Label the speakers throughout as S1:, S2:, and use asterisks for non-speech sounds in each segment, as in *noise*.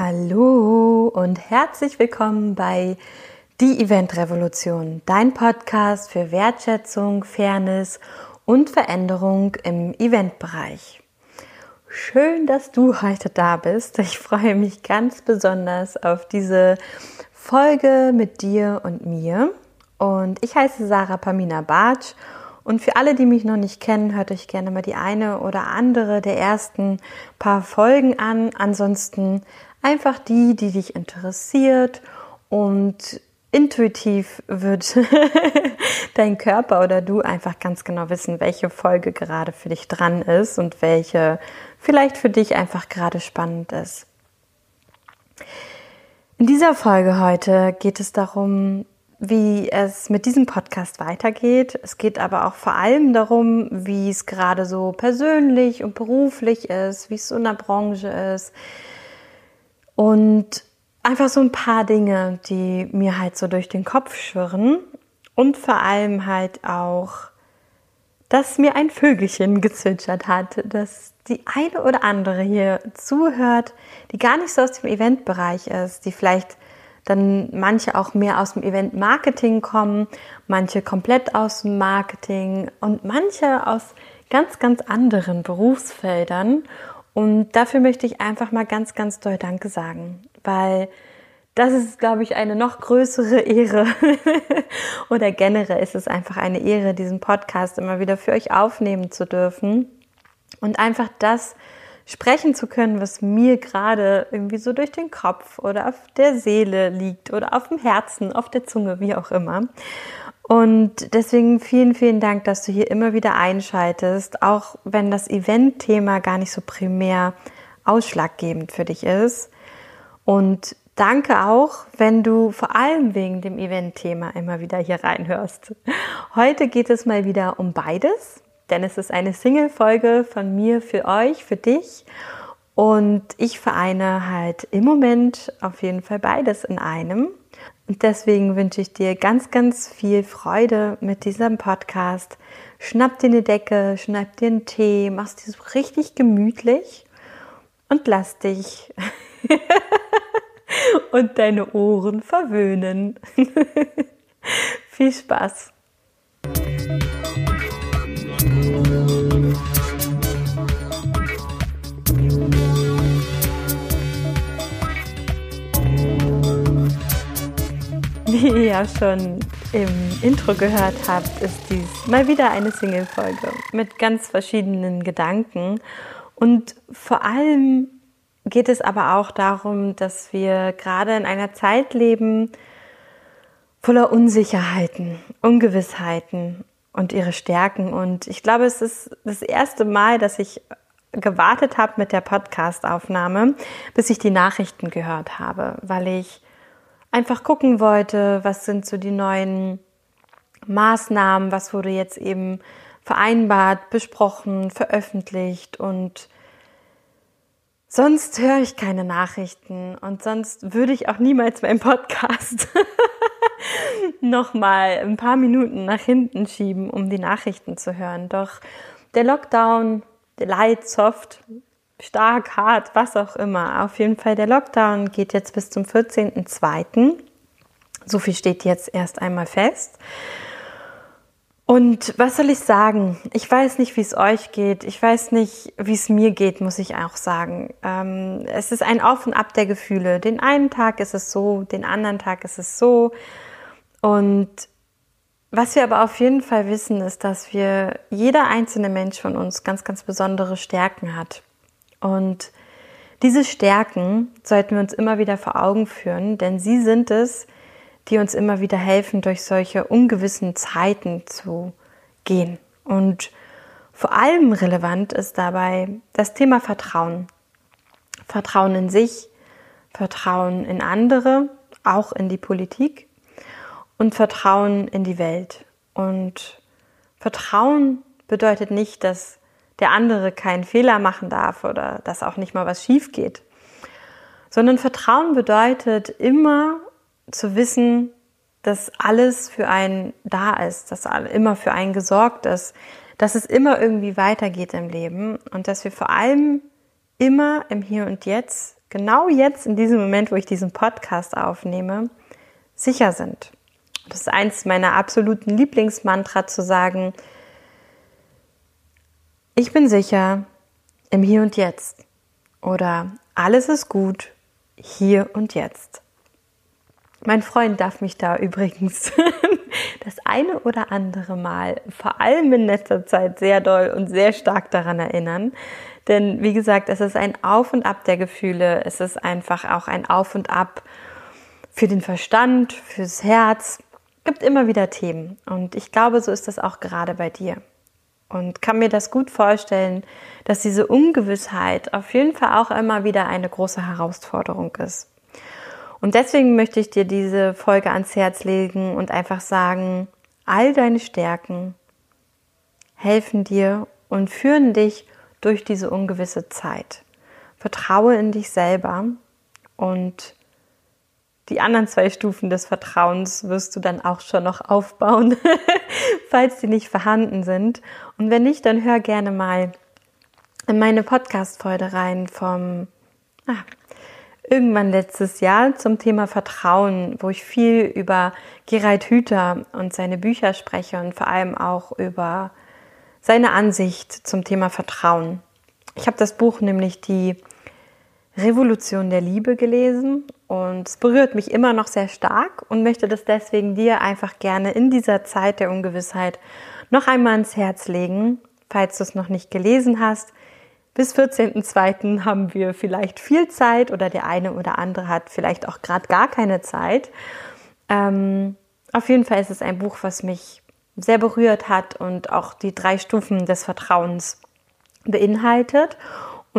S1: Hallo und herzlich willkommen bei Die Event Revolution, dein Podcast für Wertschätzung, Fairness und Veränderung im Eventbereich. Schön, dass du heute da bist. Ich freue mich ganz besonders auf diese Folge mit dir und mir. Und ich heiße Sarah Pamina Bartsch und für alle, die mich noch nicht kennen, hört euch gerne mal die eine oder andere der ersten paar Folgen an. Ansonsten einfach die, die dich interessiert und intuitiv wird *laughs* dein Körper oder du einfach ganz genau wissen, welche Folge gerade für dich dran ist und welche vielleicht für dich einfach gerade spannend ist. In dieser Folge heute geht es darum, wie es mit diesem Podcast weitergeht. Es geht aber auch vor allem darum, wie es gerade so persönlich und beruflich ist, wie es so in der Branche ist. Und einfach so ein paar Dinge, die mir halt so durch den Kopf schwirren. Und vor allem halt auch, dass mir ein Vögelchen gezwitschert hat, dass die eine oder andere hier zuhört, die gar nicht so aus dem Eventbereich ist, die vielleicht dann manche auch mehr aus dem Event-Marketing kommen, manche komplett aus dem Marketing und manche aus ganz, ganz anderen Berufsfeldern. Und dafür möchte ich einfach mal ganz, ganz doll Danke sagen, weil das ist, glaube ich, eine noch größere Ehre. *laughs* Oder generell ist es einfach eine Ehre, diesen Podcast immer wieder für euch aufnehmen zu dürfen und einfach das sprechen zu können, was mir gerade irgendwie so durch den Kopf oder auf der Seele liegt oder auf dem Herzen, auf der Zunge, wie auch immer. Und deswegen vielen, vielen Dank, dass du hier immer wieder einschaltest, auch wenn das Event-Thema gar nicht so primär ausschlaggebend für dich ist. Und danke auch, wenn du vor allem wegen dem Event-Thema immer wieder hier reinhörst. Heute geht es mal wieder um beides denn es ist eine Single-Folge von mir für euch, für dich. Und ich vereine halt im Moment auf jeden Fall beides in einem. Und deswegen wünsche ich dir ganz, ganz viel Freude mit diesem Podcast. Schnapp dir eine Decke, schnapp dir einen Tee, mach's dir so richtig gemütlich und lass dich *laughs* und deine Ohren verwöhnen. *laughs* viel Spaß! Wie ihr ja schon im Intro gehört habt, ist dies mal wieder eine Single-Folge mit ganz verschiedenen Gedanken. Und vor allem geht es aber auch darum, dass wir gerade in einer Zeit leben voller Unsicherheiten, Ungewissheiten und ihre Stärken. Und ich glaube, es ist das erste Mal, dass ich gewartet habe mit der Podcast-Aufnahme, bis ich die Nachrichten gehört habe, weil ich einfach gucken wollte, was sind so die neuen Maßnahmen, was wurde jetzt eben vereinbart, besprochen, veröffentlicht und sonst höre ich keine Nachrichten und sonst würde ich auch niemals meinen Podcast *laughs* nochmal ein paar Minuten nach hinten schieben, um die Nachrichten zu hören. Doch der Lockdown, der Light, Soft, stark, hart, was auch immer. Auf jeden Fall, der Lockdown geht jetzt bis zum 14.02. So viel steht jetzt erst einmal fest. Und was soll ich sagen? Ich weiß nicht, wie es euch geht. Ich weiß nicht, wie es mir geht, muss ich auch sagen. Ähm, es ist ein Auf und Ab der Gefühle. Den einen Tag ist es so, den anderen Tag ist es so. Und was wir aber auf jeden Fall wissen, ist, dass wir, jeder einzelne Mensch von uns ganz, ganz besondere Stärken hat. Und diese Stärken sollten wir uns immer wieder vor Augen führen, denn sie sind es, die uns immer wieder helfen, durch solche ungewissen Zeiten zu gehen. Und vor allem relevant ist dabei das Thema Vertrauen. Vertrauen in sich, Vertrauen in andere, auch in die Politik und Vertrauen in die Welt. Und Vertrauen bedeutet nicht, dass der andere keinen Fehler machen darf oder dass auch nicht mal was schief geht. Sondern Vertrauen bedeutet immer zu wissen, dass alles für einen da ist, dass immer für einen gesorgt ist, dass es immer irgendwie weitergeht im Leben und dass wir vor allem immer im Hier und Jetzt genau jetzt in diesem Moment, wo ich diesen Podcast aufnehme, sicher sind. Das ist eins meiner absoluten Lieblingsmantra zu sagen, ich bin sicher im Hier und Jetzt oder alles ist gut hier und jetzt. Mein Freund darf mich da *laughs* übrigens das eine oder andere Mal, vor allem in letzter Zeit, sehr doll und sehr stark daran erinnern. Denn wie gesagt, es ist ein Auf und Ab der Gefühle. Es ist einfach auch ein Auf und Ab für den Verstand, fürs Herz. Es gibt immer wieder Themen. Und ich glaube, so ist das auch gerade bei dir. Und kann mir das gut vorstellen, dass diese Ungewissheit auf jeden Fall auch immer wieder eine große Herausforderung ist. Und deswegen möchte ich dir diese Folge ans Herz legen und einfach sagen, all deine Stärken helfen dir und führen dich durch diese ungewisse Zeit. Vertraue in dich selber und die anderen zwei Stufen des Vertrauens wirst du dann auch schon noch aufbauen, *laughs* falls die nicht vorhanden sind. Und wenn nicht, dann hör gerne mal in meine Podcast-Folge rein vom ah, irgendwann letztes Jahr zum Thema Vertrauen, wo ich viel über Gerald Hüther und seine Bücher spreche und vor allem auch über seine Ansicht zum Thema Vertrauen. Ich habe das Buch nämlich die Revolution der Liebe gelesen und es berührt mich immer noch sehr stark und möchte das deswegen dir einfach gerne in dieser Zeit der Ungewissheit noch einmal ans Herz legen, falls du es noch nicht gelesen hast. Bis 14.02. haben wir vielleicht viel Zeit oder der eine oder andere hat vielleicht auch gerade gar keine Zeit. Ähm, auf jeden Fall ist es ein Buch, was mich sehr berührt hat und auch die drei Stufen des Vertrauens beinhaltet.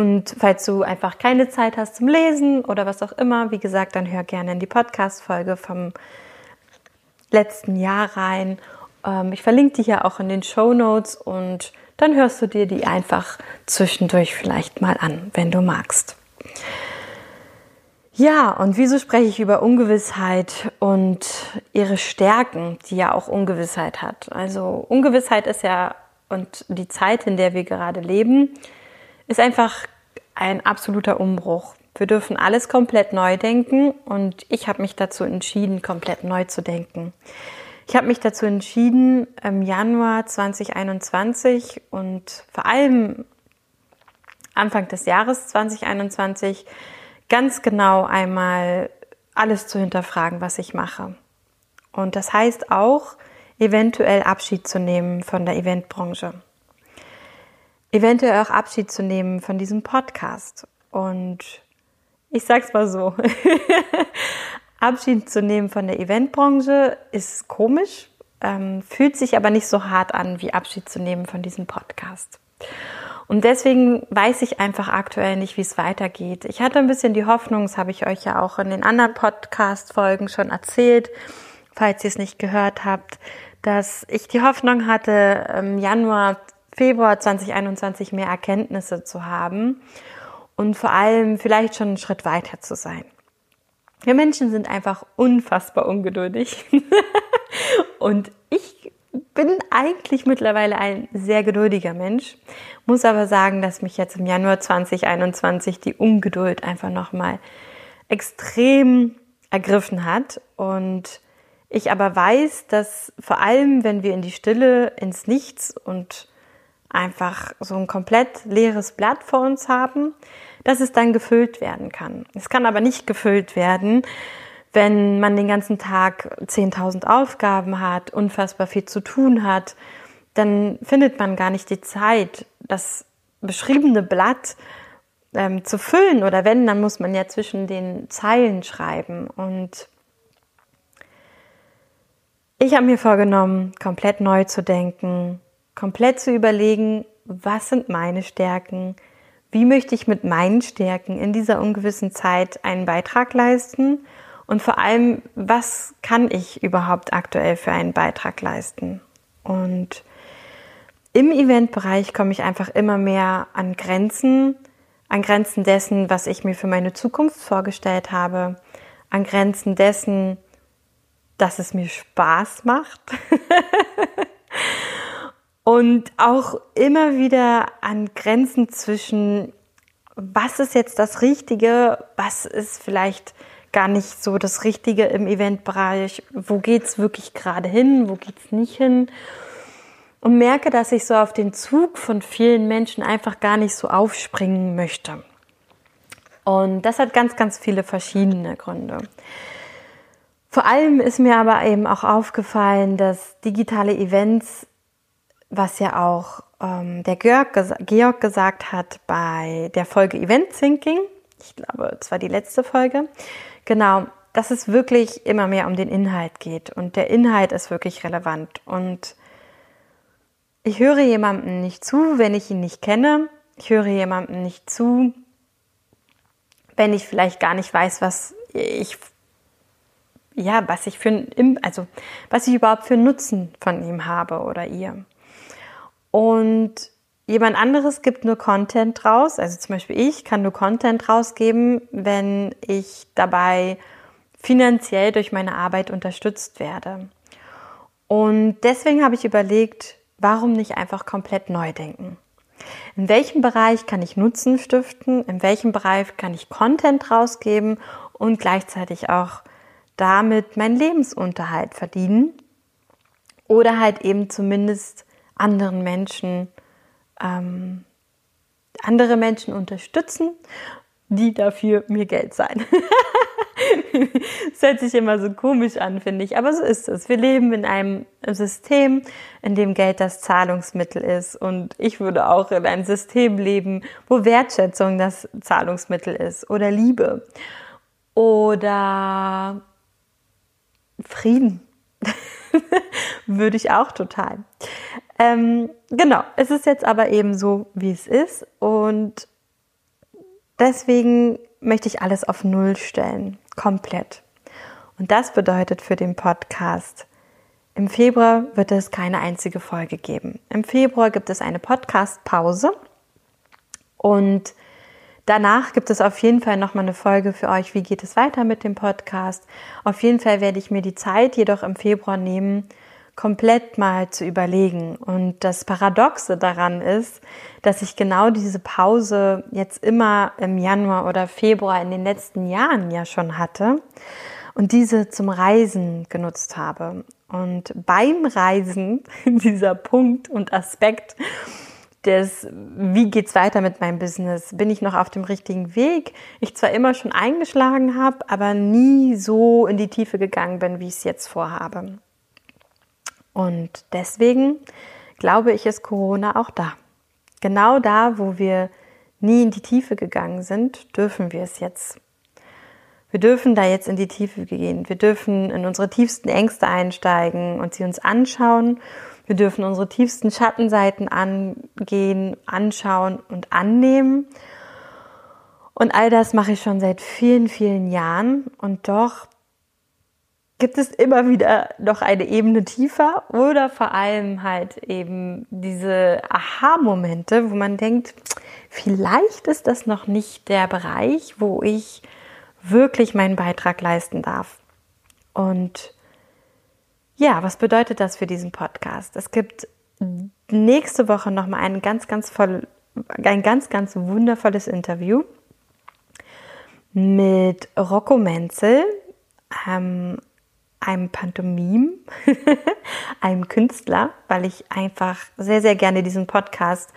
S1: Und falls du einfach keine Zeit hast zum Lesen oder was auch immer, wie gesagt, dann hör gerne in die Podcast-Folge vom letzten Jahr rein. Ähm, ich verlinke die ja auch in den Show Notes und dann hörst du dir die einfach zwischendurch vielleicht mal an, wenn du magst. Ja, und wieso spreche ich über Ungewissheit und ihre Stärken, die ja auch Ungewissheit hat? Also Ungewissheit ist ja und die Zeit, in der wir gerade leben, ist einfach ein absoluter Umbruch. Wir dürfen alles komplett neu denken und ich habe mich dazu entschieden, komplett neu zu denken. Ich habe mich dazu entschieden, im Januar 2021 und vor allem Anfang des Jahres 2021 ganz genau einmal alles zu hinterfragen, was ich mache. Und das heißt auch, eventuell Abschied zu nehmen von der Eventbranche. Eventuell auch Abschied zu nehmen von diesem Podcast. Und ich sag's mal so. *laughs* Abschied zu nehmen von der Eventbranche ist komisch, ähm, fühlt sich aber nicht so hart an, wie Abschied zu nehmen von diesem Podcast. Und deswegen weiß ich einfach aktuell nicht, wie es weitergeht. Ich hatte ein bisschen die Hoffnung, das habe ich euch ja auch in den anderen Podcast-Folgen schon erzählt, falls ihr es nicht gehört habt, dass ich die Hoffnung hatte, im Januar, Februar 2021 mehr Erkenntnisse zu haben und vor allem vielleicht schon einen Schritt weiter zu sein. Wir Menschen sind einfach unfassbar ungeduldig. *laughs* und ich bin eigentlich mittlerweile ein sehr geduldiger Mensch, muss aber sagen, dass mich jetzt im Januar 2021 die Ungeduld einfach nochmal extrem ergriffen hat und ich aber weiß, dass vor allem, wenn wir in die Stille, ins Nichts und einfach so ein komplett leeres Blatt vor uns haben, dass es dann gefüllt werden kann. Es kann aber nicht gefüllt werden, wenn man den ganzen Tag 10.000 Aufgaben hat, unfassbar viel zu tun hat, dann findet man gar nicht die Zeit, das beschriebene Blatt ähm, zu füllen. Oder wenn, dann muss man ja zwischen den Zeilen schreiben. Und ich habe mir vorgenommen, komplett neu zu denken, komplett zu überlegen, was sind meine Stärken, wie möchte ich mit meinen Stärken in dieser ungewissen Zeit einen Beitrag leisten und vor allem, was kann ich überhaupt aktuell für einen Beitrag leisten? Und im Eventbereich komme ich einfach immer mehr an Grenzen, an Grenzen dessen, was ich mir für meine Zukunft vorgestellt habe, an Grenzen dessen, dass es mir Spaß macht. *laughs* und auch immer wieder an Grenzen zwischen was ist jetzt das Richtige, was ist vielleicht gar nicht so das Richtige im Eventbereich, wo geht es wirklich gerade hin, wo geht es nicht hin und merke, dass ich so auf den Zug von vielen Menschen einfach gar nicht so aufspringen möchte. Und das hat ganz, ganz viele verschiedene Gründe. Vor allem ist mir aber eben auch aufgefallen, dass digitale Events, was ja auch ähm, der Georg, Georg gesagt hat bei der Folge Event Thinking, ich glaube, es war die letzte Folge, genau, dass es wirklich immer mehr um den Inhalt geht. Und der Inhalt ist wirklich relevant. Und ich höre jemandem nicht zu, wenn ich ihn nicht kenne. Ich höre jemandem nicht zu, wenn ich vielleicht gar nicht weiß, was ich ja, was ich für also was ich überhaupt für Nutzen von ihm habe oder ihr. Und jemand anderes gibt nur Content raus, also zum Beispiel ich kann nur Content rausgeben, wenn ich dabei finanziell durch meine Arbeit unterstützt werde. Und deswegen habe ich überlegt, Warum nicht einfach komplett neu denken? In welchem Bereich kann ich Nutzen stiften? In welchem Bereich kann ich Content rausgeben und gleichzeitig auch damit meinen Lebensunterhalt verdienen? Oder halt eben zumindest anderen Menschen, ähm, andere Menschen unterstützen, die dafür mir Geld zahlen. *laughs* das hört sich immer so komisch an, finde ich. Aber so ist es. Wir leben in einem System, in dem Geld das Zahlungsmittel ist. Und ich würde auch in einem System leben, wo Wertschätzung das Zahlungsmittel ist. Oder Liebe. Oder Frieden. *laughs* würde ich auch total. Ähm, genau, es ist jetzt aber eben so, wie es ist. Und deswegen möchte ich alles auf Null stellen. Komplett. Und das bedeutet für den Podcast, im Februar wird es keine einzige Folge geben. Im Februar gibt es eine Podcast-Pause und danach gibt es auf jeden Fall nochmal eine Folge für euch. Wie geht es weiter mit dem Podcast? Auf jeden Fall werde ich mir die Zeit jedoch im Februar nehmen, komplett mal zu überlegen. Und das Paradoxe daran ist, dass ich genau diese Pause jetzt immer im Januar oder Februar in den letzten Jahren ja schon hatte und diese zum Reisen genutzt habe. Und beim Reisen, *laughs* dieser Punkt und Aspekt des, wie geht's weiter mit meinem Business? Bin ich noch auf dem richtigen Weg? Ich zwar immer schon eingeschlagen habe, aber nie so in die Tiefe gegangen bin, wie ich es jetzt vorhabe. Und deswegen glaube ich, ist Corona auch da. Genau da, wo wir nie in die Tiefe gegangen sind, dürfen wir es jetzt. Wir dürfen da jetzt in die Tiefe gehen. Wir dürfen in unsere tiefsten Ängste einsteigen und sie uns anschauen. Wir dürfen unsere tiefsten Schattenseiten angehen, anschauen und annehmen. Und all das mache ich schon seit vielen, vielen Jahren. Und doch gibt es immer wieder noch eine Ebene tiefer oder vor allem halt eben diese Aha-Momente, wo man denkt, vielleicht ist das noch nicht der Bereich, wo ich wirklich meinen Beitrag leisten darf. Und ja, was bedeutet das für diesen Podcast? Es gibt nächste Woche nochmal ein ganz, ganz voll, ein ganz, ganz wundervolles Interview mit Rocco Menzel, ähm, einem Pantomim, *laughs* einem Künstler, weil ich einfach sehr, sehr gerne diesen Podcast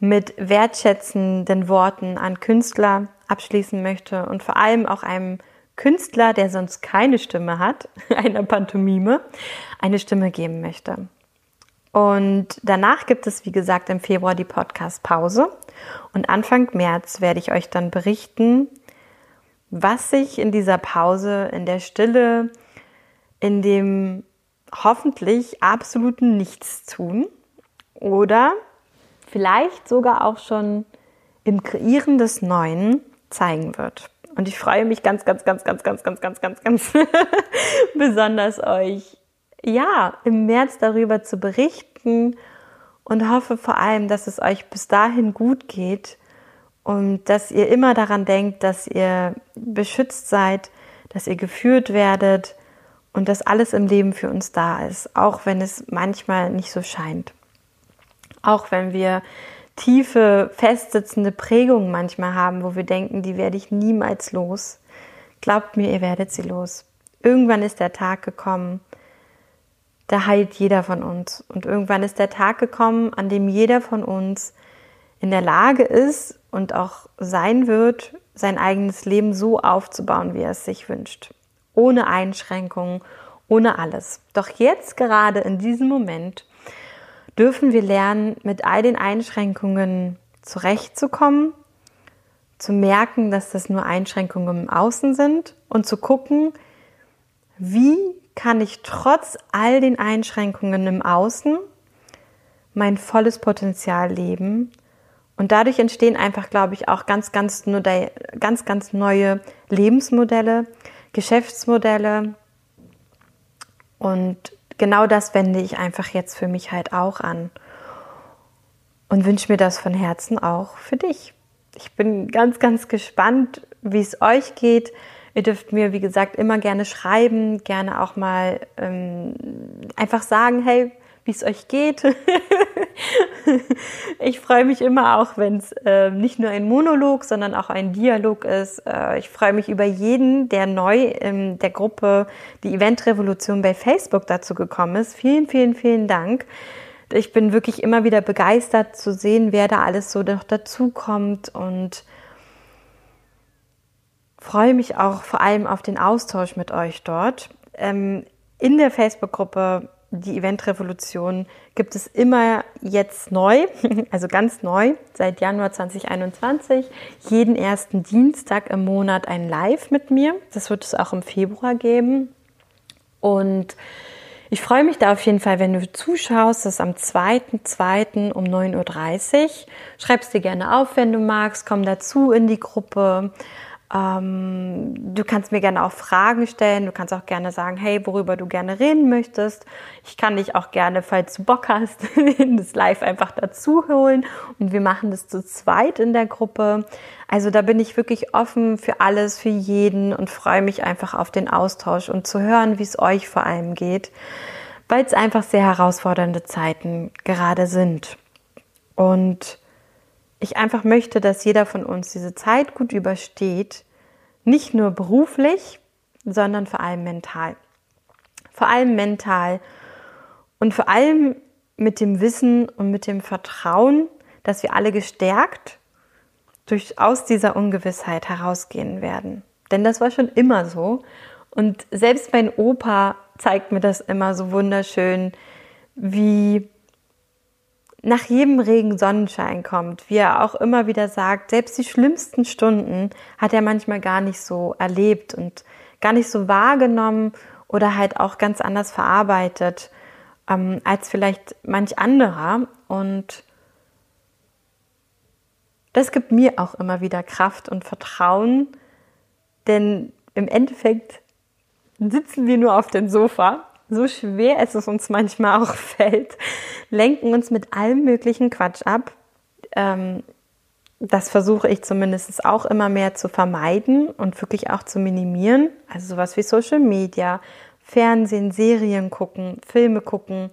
S1: mit wertschätzenden Worten an Künstler abschließen möchte und vor allem auch einem Künstler, der sonst keine Stimme hat, *laughs* einer Pantomime, eine Stimme geben möchte. Und danach gibt es, wie gesagt, im Februar die Podcast-Pause. Und Anfang März werde ich euch dann berichten, was sich in dieser Pause in der Stille in dem hoffentlich absoluten Nichtstun oder vielleicht sogar auch schon im Kreieren des Neuen zeigen wird. Und ich freue mich ganz, ganz, ganz, ganz, ganz, ganz, ganz, ganz, ganz *laughs* besonders euch ja im März darüber zu berichten und hoffe vor allem, dass es euch bis dahin gut geht und dass ihr immer daran denkt, dass ihr beschützt seid, dass ihr geführt werdet, und dass alles im Leben für uns da ist, auch wenn es manchmal nicht so scheint. Auch wenn wir tiefe, festsitzende Prägungen manchmal haben, wo wir denken, die werde ich niemals los. Glaubt mir, ihr werdet sie los. Irgendwann ist der Tag gekommen, da heilt jeder von uns. Und irgendwann ist der Tag gekommen, an dem jeder von uns in der Lage ist und auch sein wird, sein eigenes Leben so aufzubauen, wie er es sich wünscht. Ohne Einschränkungen, ohne alles. Doch jetzt gerade in diesem Moment dürfen wir lernen, mit all den Einschränkungen zurechtzukommen, zu merken, dass das nur Einschränkungen im Außen sind und zu gucken, wie kann ich trotz all den Einschränkungen im Außen mein volles Potenzial leben. Und dadurch entstehen einfach, glaube ich, auch ganz, ganz, ganz, ganz neue Lebensmodelle, Geschäftsmodelle. Und genau das wende ich einfach jetzt für mich halt auch an. Und wünsche mir das von Herzen auch für dich. Ich bin ganz, ganz gespannt, wie es euch geht. Ihr dürft mir, wie gesagt, immer gerne schreiben, gerne auch mal ähm, einfach sagen, hey, wie es euch geht. *laughs* ich freue mich immer auch, wenn es äh, nicht nur ein Monolog, sondern auch ein Dialog ist. Äh, ich freue mich über jeden, der neu in der Gruppe die Eventrevolution bei Facebook dazu gekommen ist. Vielen, vielen, vielen Dank. Ich bin wirklich immer wieder begeistert zu sehen, wer da alles so noch dazukommt und freue mich auch vor allem auf den Austausch mit euch dort. Ähm, in der Facebook-Gruppe die Eventrevolution gibt es immer jetzt neu, *laughs* also ganz neu, seit Januar 2021, jeden ersten Dienstag im Monat ein Live mit mir. Das wird es auch im Februar geben. Und ich freue mich da auf jeden Fall, wenn du zuschaust. Das ist am 2.2. um 9.30 Uhr. Schreib's dir gerne auf, wenn du magst. Komm dazu in die Gruppe. Ähm, du kannst mir gerne auch Fragen stellen. Du kannst auch gerne sagen, hey, worüber du gerne reden möchtest. Ich kann dich auch gerne, falls du Bock hast, in *laughs* das Live einfach dazu holen. Und wir machen das zu zweit in der Gruppe. Also da bin ich wirklich offen für alles, für jeden und freue mich einfach auf den Austausch und zu hören, wie es euch vor allem geht, weil es einfach sehr herausfordernde Zeiten gerade sind. Und ich einfach möchte, dass jeder von uns diese Zeit gut übersteht, nicht nur beruflich, sondern vor allem mental. Vor allem mental und vor allem mit dem Wissen und mit dem Vertrauen, dass wir alle gestärkt durch, aus dieser Ungewissheit herausgehen werden. Denn das war schon immer so. Und selbst mein Opa zeigt mir das immer so wunderschön, wie nach jedem Regen Sonnenschein kommt, wie er auch immer wieder sagt, selbst die schlimmsten Stunden hat er manchmal gar nicht so erlebt und gar nicht so wahrgenommen oder halt auch ganz anders verarbeitet ähm, als vielleicht manch anderer. Und das gibt mir auch immer wieder Kraft und Vertrauen, denn im Endeffekt sitzen wir nur auf dem Sofa so schwer es uns manchmal auch *laughs* fällt, lenken uns mit allem möglichen Quatsch ab. Ähm, das versuche ich zumindest auch immer mehr zu vermeiden und wirklich auch zu minimieren. Also sowas wie Social Media, Fernsehen, Serien gucken, Filme gucken,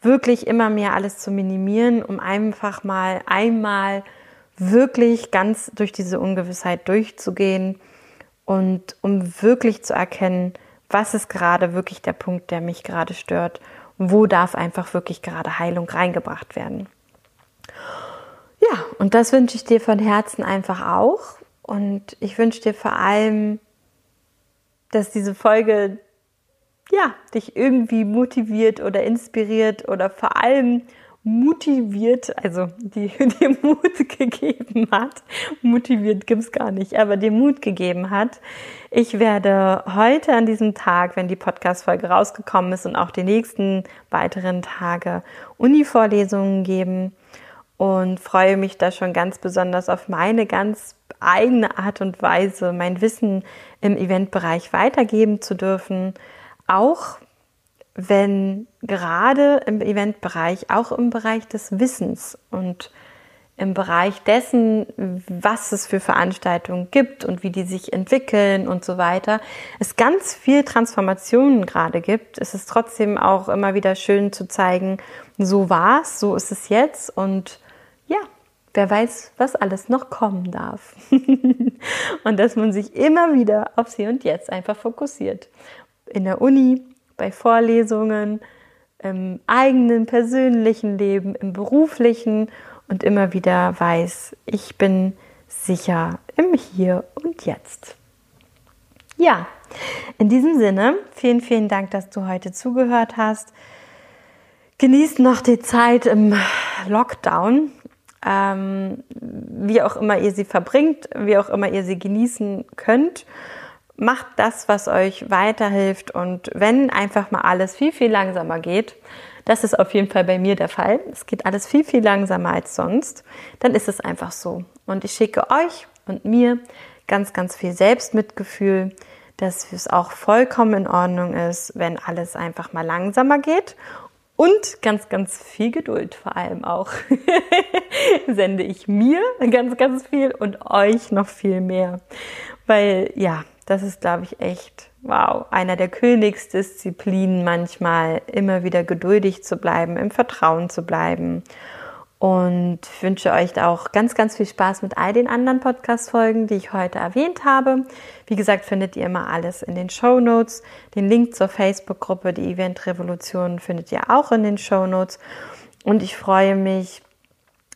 S1: wirklich immer mehr alles zu minimieren, um einfach mal einmal wirklich ganz durch diese Ungewissheit durchzugehen und um wirklich zu erkennen, was ist gerade wirklich der Punkt, der mich gerade stört? Wo darf einfach wirklich gerade Heilung reingebracht werden? Ja, und das wünsche ich dir von Herzen einfach auch. Und ich wünsche dir vor allem, dass diese Folge ja, dich irgendwie motiviert oder inspiriert oder vor allem motiviert, also die *laughs* dir Mut gegeben hat. Motiviert gibt es gar nicht, aber dir Mut gegeben hat. Ich werde heute an diesem Tag, wenn die Podcast-Folge rausgekommen ist und auch die nächsten weiteren Tage Uni-Vorlesungen geben und freue mich da schon ganz besonders auf meine ganz eigene Art und Weise, mein Wissen im Eventbereich weitergeben zu dürfen. Auch wenn gerade im Eventbereich, auch im Bereich des Wissens und im Bereich dessen, was es für Veranstaltungen gibt und wie die sich entwickeln und so weiter, es ganz viel Transformationen gerade gibt, ist es trotzdem auch immer wieder schön zu zeigen, so war es, so ist es jetzt und ja, wer weiß, was alles noch kommen darf. *laughs* und dass man sich immer wieder aufs Hier und Jetzt einfach fokussiert. In der Uni, bei Vorlesungen, im eigenen persönlichen Leben, im beruflichen und immer wieder weiß, ich bin sicher im Hier und Jetzt. Ja, in diesem Sinne, vielen, vielen Dank, dass du heute zugehört hast. Genießt noch die Zeit im Lockdown, ähm, wie auch immer ihr sie verbringt, wie auch immer ihr sie genießen könnt. Macht das, was euch weiterhilft und wenn einfach mal alles viel, viel langsamer geht, das ist auf jeden Fall bei mir der Fall. Es geht alles viel, viel langsamer als sonst. Dann ist es einfach so. Und ich schicke euch und mir ganz, ganz viel Selbstmitgefühl, dass es auch vollkommen in Ordnung ist, wenn alles einfach mal langsamer geht. Und ganz, ganz viel Geduld vor allem auch. *laughs* Sende ich mir ganz, ganz viel und euch noch viel mehr. Weil ja, das ist, glaube ich, echt wow, einer der Königsdisziplinen manchmal, immer wieder geduldig zu bleiben, im Vertrauen zu bleiben. Und wünsche euch auch ganz, ganz viel Spaß mit all den anderen Podcast-Folgen, die ich heute erwähnt habe. Wie gesagt, findet ihr immer alles in den Show Notes. Den Link zur Facebook-Gruppe, die Event Revolution, findet ihr auch in den Show Notes. Und ich freue mich,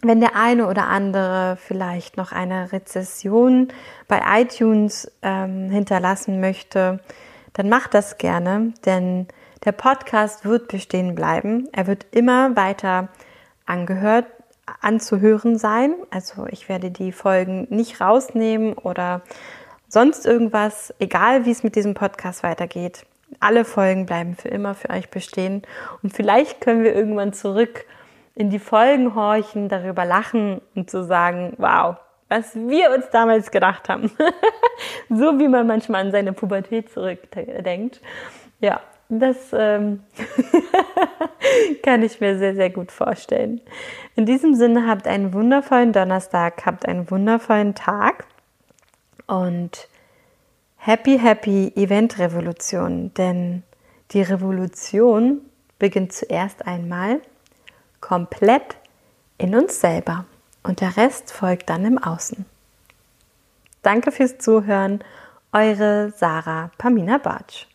S1: wenn der eine oder andere vielleicht noch eine Rezession bei iTunes ähm, hinterlassen möchte, dann macht das gerne, denn der Podcast wird bestehen bleiben. Er wird immer weiter angehört, anzuhören sein. Also ich werde die Folgen nicht rausnehmen oder sonst irgendwas, egal wie es mit diesem Podcast weitergeht. Alle Folgen bleiben für immer für euch bestehen und vielleicht können wir irgendwann zurück in die Folgen horchen, darüber lachen und zu sagen, wow, was wir uns damals gedacht haben. *laughs* so wie man manchmal an seine Pubertät zurückdenkt. Ja, das ähm, *laughs* kann ich mir sehr, sehr gut vorstellen. In diesem Sinne habt einen wundervollen Donnerstag, habt einen wundervollen Tag und happy, happy Event Revolution, denn die Revolution beginnt zuerst einmal komplett in uns selber und der Rest folgt dann im Außen. Danke fürs Zuhören, eure Sarah Pamina Bartsch.